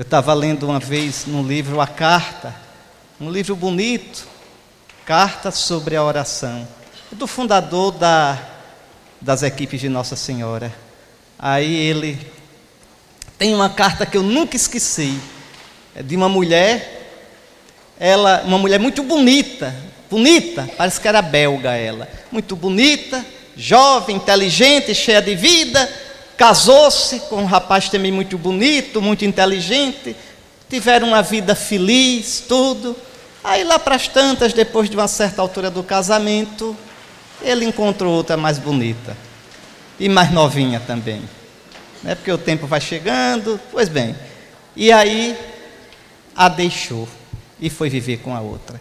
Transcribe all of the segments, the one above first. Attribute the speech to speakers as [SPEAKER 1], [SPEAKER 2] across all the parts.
[SPEAKER 1] Eu estava lendo uma vez no livro A Carta, um livro bonito, Carta sobre a Oração, do fundador da, das equipes de Nossa Senhora. Aí ele tem uma carta que eu nunca esqueci, é de uma mulher, ela, uma mulher muito bonita, bonita, parece que era belga ela, muito bonita, jovem, inteligente, cheia de vida, casou-se com um rapaz também muito bonito, muito inteligente, tiveram uma vida feliz, tudo. Aí lá para as tantas, depois de uma certa altura do casamento, ele encontrou outra mais bonita e mais novinha também. Né? Porque o tempo vai chegando, pois bem. E aí a deixou e foi viver com a outra.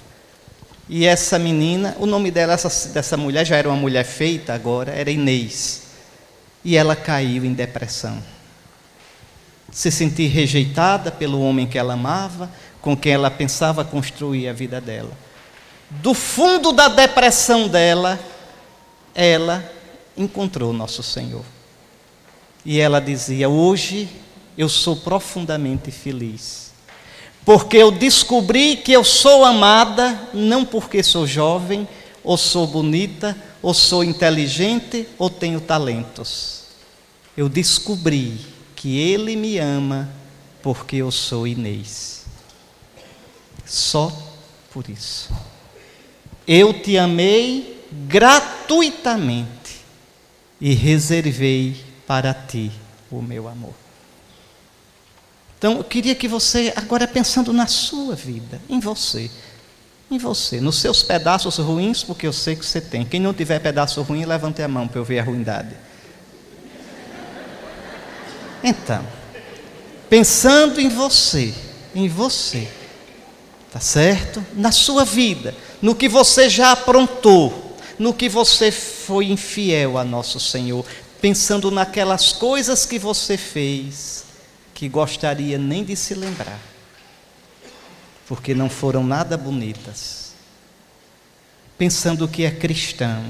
[SPEAKER 1] E essa menina, o nome dela, essa, dessa mulher, já era uma mulher feita agora, era Inês. E ela caiu em depressão. Se sentir rejeitada pelo homem que ela amava, com quem ela pensava construir a vida dela. Do fundo da depressão dela, ela encontrou nosso Senhor. E ela dizia: Hoje eu sou profundamente feliz porque eu descobri que eu sou amada não porque sou jovem, ou sou bonita, ou sou inteligente, ou tenho talentos. Eu descobri que Ele me ama porque eu sou Inês. Só por isso. Eu te amei gratuitamente e reservei para ti o meu amor. Então, eu queria que você, agora pensando na sua vida, em você, em você, nos seus pedaços ruins, porque eu sei que você tem. Quem não tiver pedaço ruim, levante a mão para eu ver a ruindade. Então, pensando em você, em você, tá certo? Na sua vida, no que você já aprontou, no que você foi infiel a nosso Senhor, pensando naquelas coisas que você fez que gostaria nem de se lembrar, porque não foram nada bonitas. Pensando que é cristão,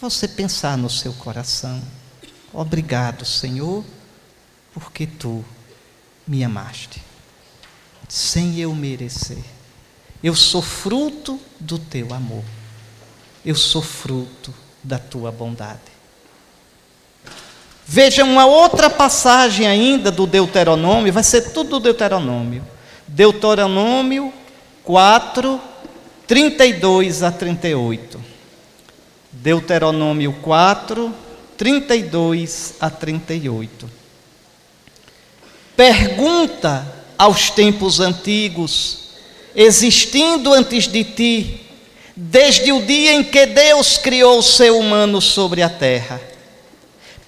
[SPEAKER 1] você pensar no seu coração: obrigado, Senhor, porque tu me amaste, sem eu merecer. Eu sou fruto do teu amor, eu sou fruto da tua bondade. Veja uma outra passagem ainda do Deuteronômio, vai ser tudo do Deuteronômio. Deuteronômio 4, 32 a 38. Deuteronômio 4, 32 a 38. Pergunta aos tempos antigos, existindo antes de ti, desde o dia em que Deus criou o ser humano sobre a terra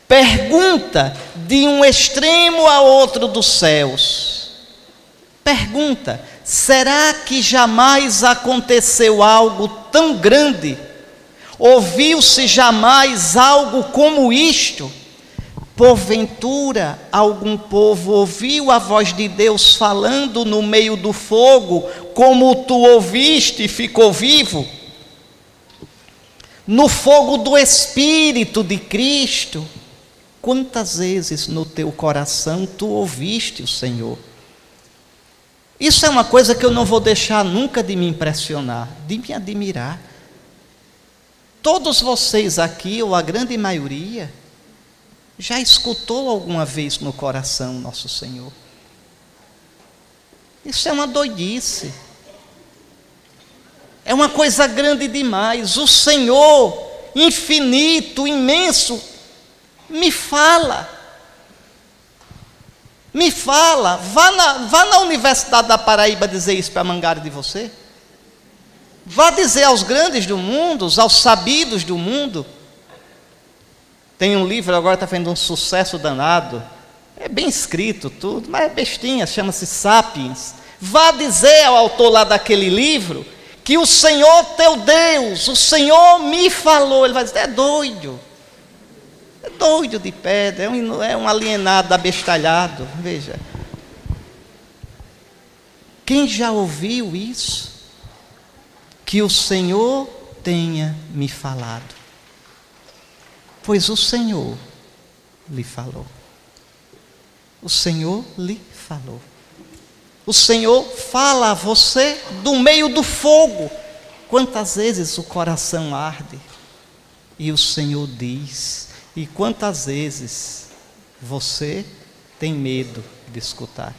[SPEAKER 1] Pergunta de um extremo a outro dos céus. Pergunta: será que jamais aconteceu algo tão grande? Ouviu-se jamais algo como isto? Porventura, algum povo ouviu a voz de Deus falando no meio do fogo, como tu ouviste e ficou vivo? No fogo do Espírito de Cristo Quantas vezes no teu coração tu ouviste o Senhor? Isso é uma coisa que eu não vou deixar nunca de me impressionar, de me admirar. Todos vocês aqui, ou a grande maioria, já escutou alguma vez no coração nosso Senhor. Isso é uma doidice. É uma coisa grande demais. O Senhor, infinito, imenso, me fala. Me fala. Vá na, vá na Universidade da Paraíba dizer isso para Mangara de você. Vá dizer aos grandes do mundo, aos sabidos do mundo. Tem um livro agora está fazendo um sucesso danado. É bem escrito tudo, mas é bestinha, chama-se Sapiens. Vá dizer ao autor lá daquele livro que o Senhor teu Deus, o Senhor me falou. Ele vai dizer: é doido. É doido de pedra, é um, é um alienado abestalhado. Veja. Quem já ouviu isso? Que o Senhor tenha me falado. Pois o Senhor lhe falou. O Senhor lhe falou. O Senhor fala a você do meio do fogo. Quantas vezes o coração arde e o Senhor diz, e quantas vezes você tem medo de escutar.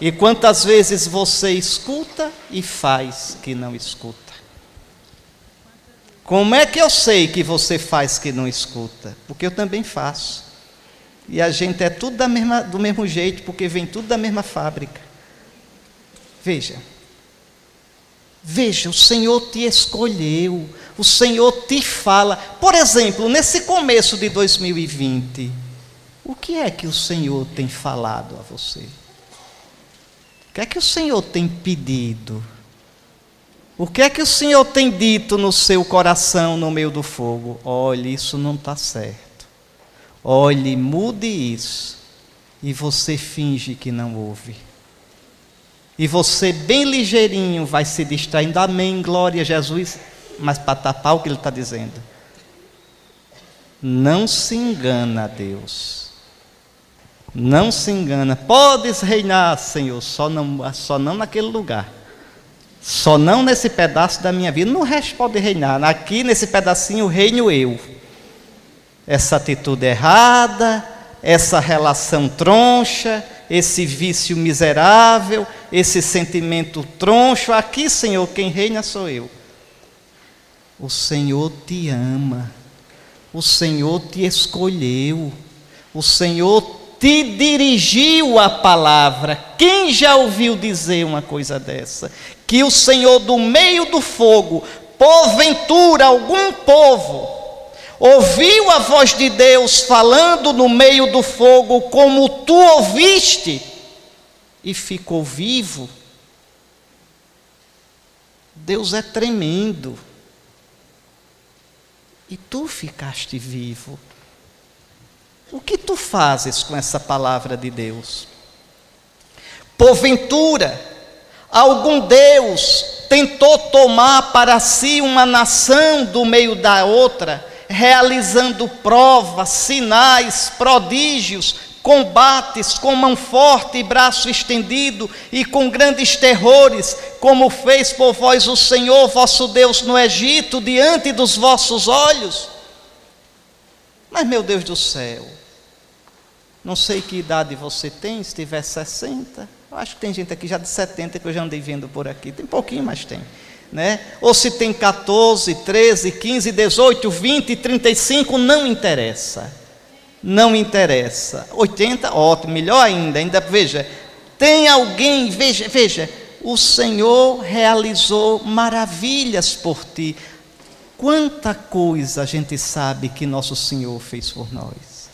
[SPEAKER 1] E quantas vezes você escuta e faz que não escuta. Como é que eu sei que você faz que não escuta? Porque eu também faço. E a gente é tudo mesma, do mesmo jeito, porque vem tudo da mesma fábrica. Veja. Veja, o Senhor te escolheu, o Senhor te fala. Por exemplo, nesse começo de 2020, o que é que o Senhor tem falado a você? O que é que o Senhor tem pedido? O que é que o Senhor tem dito no seu coração no meio do fogo? Olhe, isso não está certo. Olhe, mude isso. E você finge que não ouve. E você, bem ligeirinho, vai se distraindo. Amém, glória a Jesus. Mas para tapar o que ele está dizendo. Não se engana, Deus. Não se engana. Podes reinar, Senhor, só não, só não naquele lugar. Só não nesse pedaço da minha vida. No resto pode reinar. Aqui, nesse pedacinho, reino eu. Essa atitude errada, essa relação troncha, esse vício miserável, esse sentimento troncho. Aqui, Senhor, quem reina sou eu. O Senhor te ama. O Senhor te escolheu. O Senhor te dirigiu a palavra. Quem já ouviu dizer uma coisa dessa? Que o Senhor, do meio do fogo, porventura algum povo, ouviu a voz de Deus falando no meio do fogo, como tu ouviste, e ficou vivo. Deus é tremendo. E tu ficaste vivo. O que tu fazes com essa palavra de Deus? Porventura, algum Deus tentou tomar para si uma nação do meio da outra, realizando provas, sinais, prodígios, combates com mão forte e braço estendido e com grandes terrores, como fez por vós o Senhor vosso Deus no Egito, diante dos vossos olhos? Mas, meu Deus do céu, não sei que idade você tem, se tiver 60. Eu acho que tem gente aqui já de 70 que eu já andei vendo por aqui. Tem pouquinho, mas tem. Né? Ou se tem 14, 13, 15, 18, 20, 35, não interessa. Não interessa. 80, ótimo, melhor ainda. Ainda veja, tem alguém, veja, veja, o Senhor realizou maravilhas por ti. Quanta coisa a gente sabe que nosso Senhor fez por nós.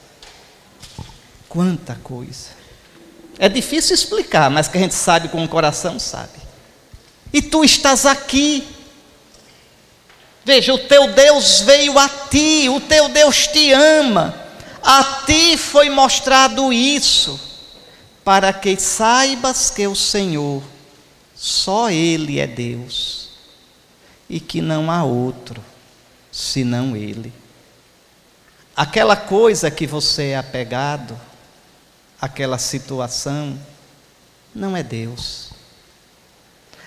[SPEAKER 1] Quanta coisa. É difícil explicar, mas que a gente sabe com o coração, sabe. E tu estás aqui. Veja, o teu Deus veio a ti, o teu Deus te ama. A ti foi mostrado isso, para que saibas que o Senhor, só Ele é Deus, e que não há outro senão Ele. Aquela coisa que você é apegado, aquela situação, não é Deus.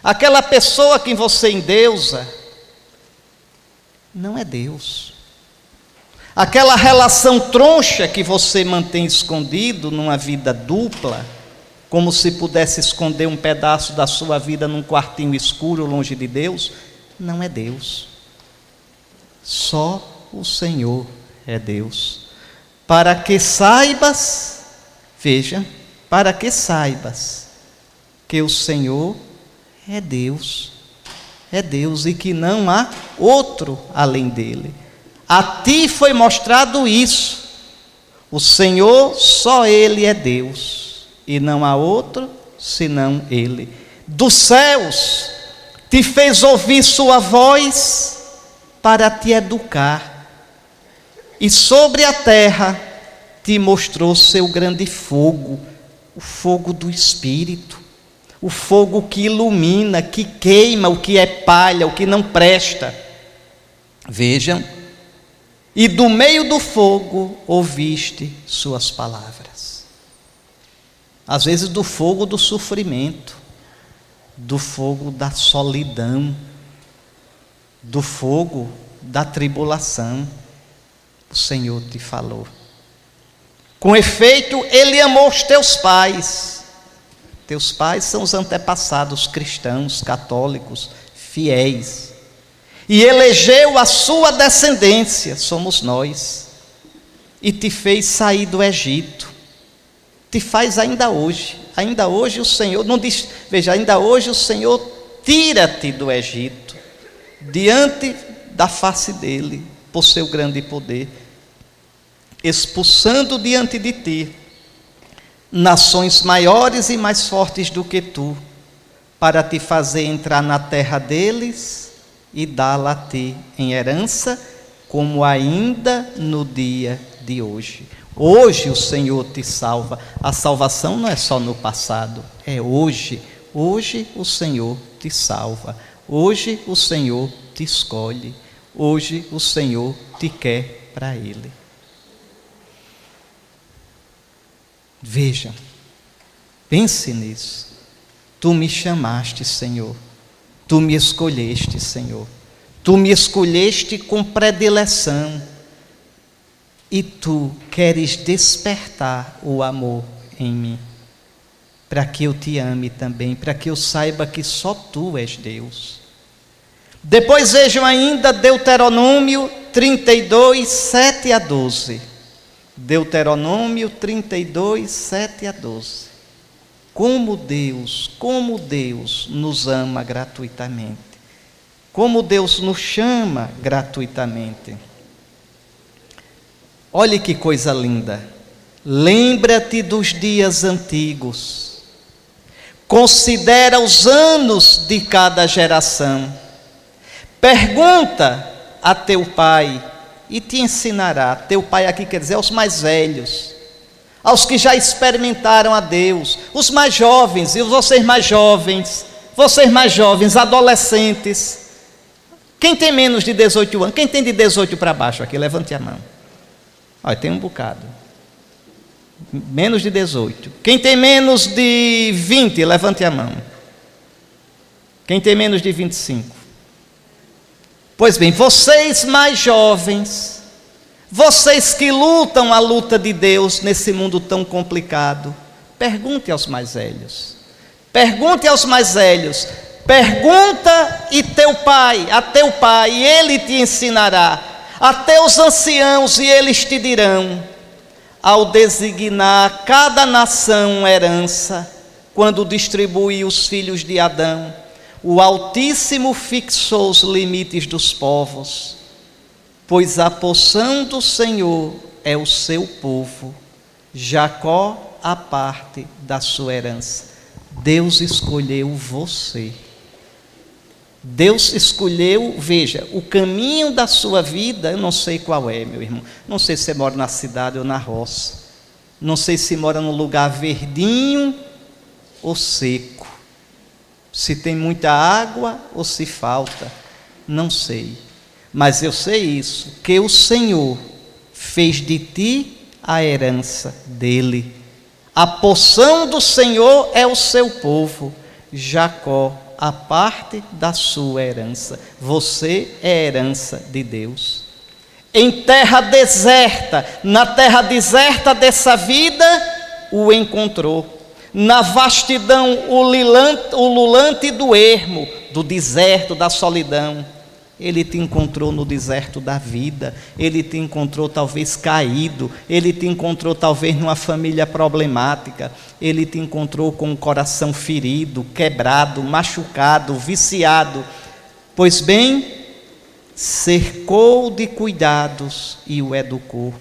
[SPEAKER 1] Aquela pessoa que você endeusa, não é Deus. Aquela relação troncha que você mantém escondido numa vida dupla, como se pudesse esconder um pedaço da sua vida num quartinho escuro longe de Deus, não é Deus. Só o Senhor é Deus. Para que saibas Veja, para que saibas que o Senhor é Deus, é Deus e que não há outro além dele. A ti foi mostrado isso. O Senhor, só Ele é Deus, e não há outro senão Ele. Dos céus te fez ouvir Sua voz para te educar, e sobre a terra te mostrou seu grande fogo, o fogo do Espírito, o fogo que ilumina, que queima o que é palha, o que não presta. Vejam, e do meio do fogo ouviste suas palavras. às vezes do fogo do sofrimento, do fogo da solidão, do fogo da tribulação. O Senhor te falou. Com efeito, Ele amou os teus pais. Teus pais são os antepassados cristãos, católicos, fiéis. E elegeu a sua descendência, somos nós. E te fez sair do Egito. Te faz ainda hoje. Ainda hoje o Senhor, não diz, veja, ainda hoje o Senhor tira-te do Egito, diante da face dele, por seu grande poder expulsando diante de ti nações maiores e mais fortes do que tu, para te fazer entrar na terra deles e dá-la a ti em herança, como ainda no dia de hoje. Hoje o Senhor te salva. A salvação não é só no passado, é hoje. Hoje o Senhor te salva. Hoje o Senhor te escolhe. Hoje o Senhor te quer para Ele. Veja, pense nisso. Tu me chamaste, Senhor. Tu me escolheste, Senhor. Tu me escolheste com predileção. E tu queres despertar o amor em mim. Para que eu te ame também, para que eu saiba que só tu és Deus. Depois vejam ainda Deuteronômio 32, 7 a 12. Deuteronômio 32, 7 a 12. Como Deus, como Deus nos ama gratuitamente. Como Deus nos chama gratuitamente. Olhe que coisa linda. Lembra-te dos dias antigos. Considera os anos de cada geração. Pergunta a teu pai e te ensinará. Teu pai aqui quer dizer aos mais velhos, aos que já experimentaram a Deus, os mais jovens e vocês mais jovens, vocês mais jovens, adolescentes. Quem tem menos de 18 anos? Quem tem de 18 para baixo aqui? Levante a mão. Olha, tem um bocado. Menos de 18. Quem tem menos de 20, levante a mão. Quem tem menos de 25? Pois bem, vocês mais jovens, vocês que lutam a luta de Deus nesse mundo tão complicado, pergunte aos mais velhos. Pergunte aos mais velhos. Pergunta e teu pai, a teu pai, e ele te ensinará. A teus anciãos, e eles te dirão. Ao designar cada nação herança, quando distribui os filhos de Adão, o Altíssimo fixou os limites dos povos, pois a poção do Senhor é o seu povo, Jacó a parte da sua herança. Deus escolheu você. Deus escolheu, veja, o caminho da sua vida, eu não sei qual é, meu irmão. Não sei se você mora na cidade ou na roça. Não sei se mora num lugar verdinho ou seco se tem muita água ou se falta, não sei. Mas eu sei isso, que o Senhor fez de ti a herança dele. A porção do Senhor é o seu povo, Jacó, a parte da sua herança. Você é herança de Deus. Em terra deserta, na terra deserta dessa vida, o encontrou na vastidão ululante do ermo, do deserto, da solidão. Ele te encontrou no deserto da vida, ele te encontrou talvez caído, ele te encontrou talvez numa família problemática, ele te encontrou com o coração ferido, quebrado, machucado, viciado. Pois bem, cercou de cuidados e o educou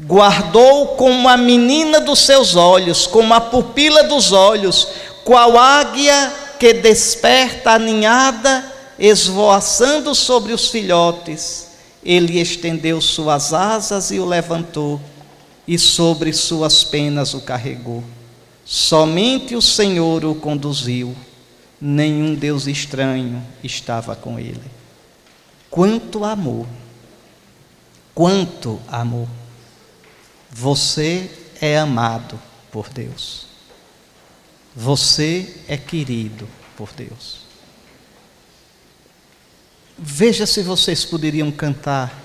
[SPEAKER 1] guardou como a menina dos seus olhos, como a pupila dos olhos, qual águia que desperta a ninhada, esvoaçando sobre os filhotes. Ele estendeu suas asas e o levantou, e sobre suas penas o carregou. Somente o Senhor o conduziu, nenhum Deus estranho estava com ele. Quanto amor! Quanto amor! Você é amado por Deus. Você é querido por Deus. Veja se vocês poderiam cantar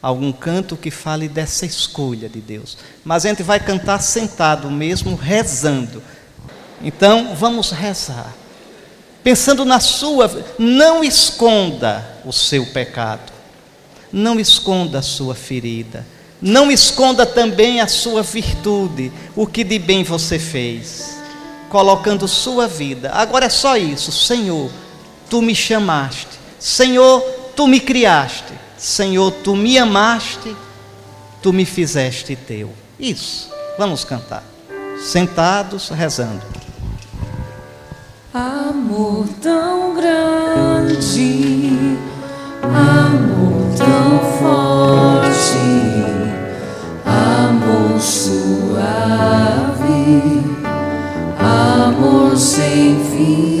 [SPEAKER 1] algum canto que fale dessa escolha de Deus. Mas a gente vai cantar sentado mesmo, rezando. Então, vamos rezar. Pensando na sua, não esconda o seu pecado. Não esconda a sua ferida. Não esconda também a sua virtude, o que de bem você fez, colocando sua vida. Agora é só isso, Senhor, tu me chamaste Senhor, tu me criaste. Senhor, tu me amaste. Tu me fizeste teu. Isso. Vamos cantar. Sentados, rezando.
[SPEAKER 2] Amor tão grande, amor tão amor sem fim.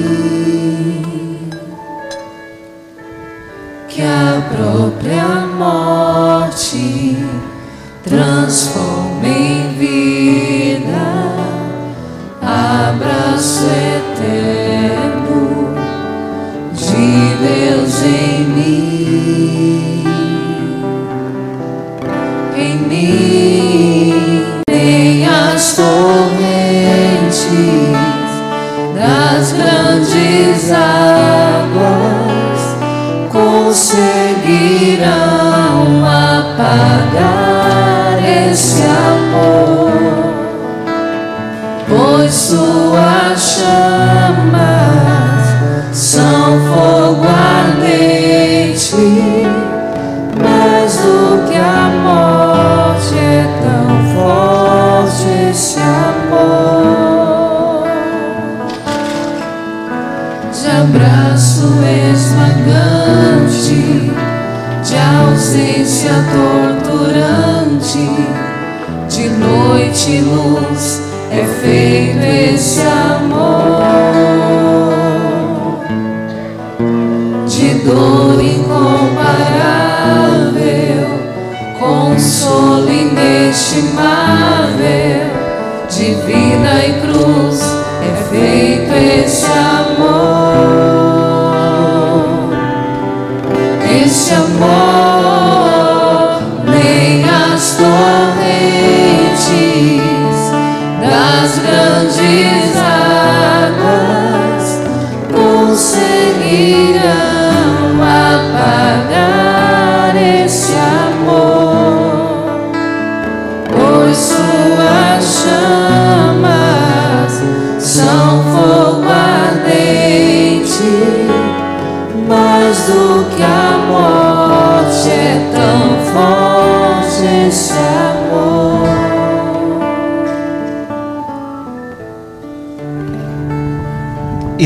[SPEAKER 2] que a própria morte transforme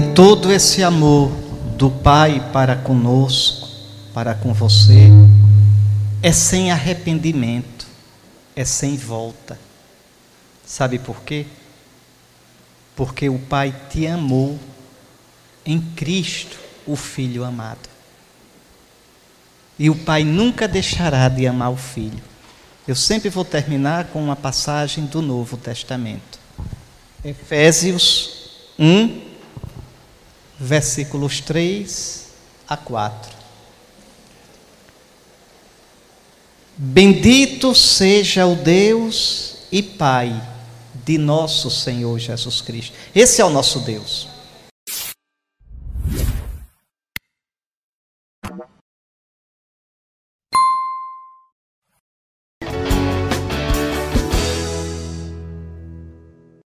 [SPEAKER 1] E todo esse amor do Pai para conosco, para com você, é sem arrependimento, é sem volta. Sabe por quê? Porque o Pai te amou em Cristo o filho amado. E o pai nunca deixará de amar o filho. Eu sempre vou terminar com uma passagem do Novo Testamento. Efésios 1, versículos 3 a 4. Bendito seja o Deus e Pai de nosso Senhor Jesus Cristo. Esse é o nosso Deus